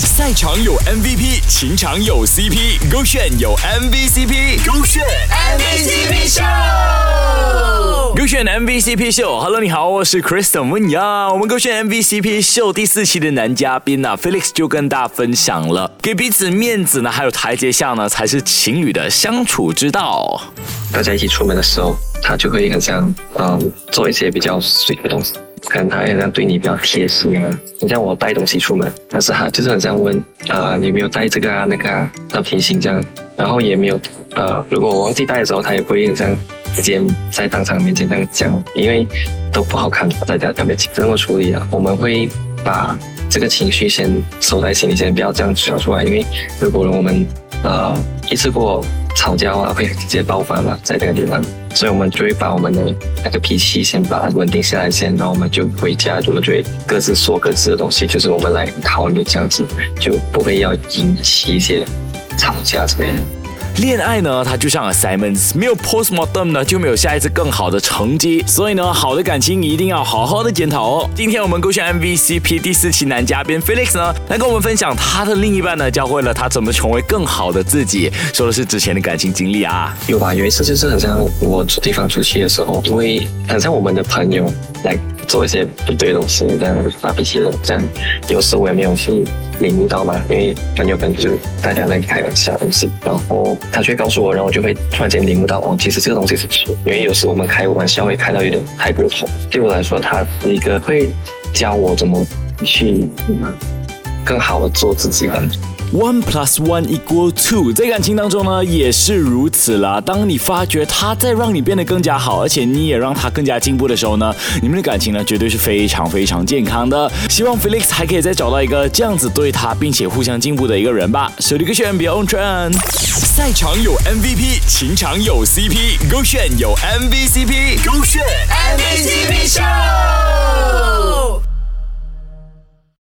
赛场有 MVP，情场有 CP，勾选有 MVCp，勾选 MVCp show，勾选 MVCp 秀。Hello，你好，我是 Kristen 温阳。我们勾选 MVCp 秀第四期的男嘉宾呢，Felix 就跟大家分享了，给彼此面子呢，还有台阶下呢，才是情侣的相处之道。大家一起出门的时候，他就会很像嗯做一些比较水的东西。可能他好像对你比较贴心啊，你像我带东西出门，但是他就是很像问啊，你有没有带这个啊那个啊，要提醒这样，然后也没有呃，如果我忘记带的时候，他也不会这样直接在当场面前这样讲，因为都不好看，大家特别这么处理啊，我们会把这个情绪先收在心里，先不要这样表出来，因为如果我们呃一次过。吵架啊，会直接爆发嘛，在这个地方，所以我们就会把我们的那个脾气先把它稳定下来先，然后我们就回家，就会各自说各自的东西，就是我们来讨论这样子，就不会要引起一些吵架这边。恋爱呢，它就像 assignments，没有 postmortem 呢，就没有下一次更好的成绩。所以呢，好的感情一定要好好的检讨哦。今天我们勾选 MVCp 第四期男嘉宾 Felix 呢，来跟我们分享他的另一半呢，教会了他怎么成为更好的自己。说的是之前的感情经历啊。有吧？有一次就是很像我出地方出去的时候，因为很像我们的朋友来做一些不对的东西，这样发脾气的这样。有时我也没有去。领悟到嘛？因为朋友可能就大家在开玩笑东西，然后他却告诉我，然后我就会突然间领悟到哦，其实这个东西是错。因为有时我们开玩笑会开到有点太过头。对我来说，他是一个会教我怎么去更好的做自己的。One plus one equal two，在感情当中呢也是如此啦。当你发觉他在让你变得更加好，而且你也让他更加进步的时候呢，你们的感情呢绝对是非常非常健康的。希望 Felix 还可以再找到一个这样子对他，并且互相进步的一个人吧。手里歌选 Beyond Trend，赛场有 MVP，情场有 CP，勾选有 MVCp，勾选 MVP。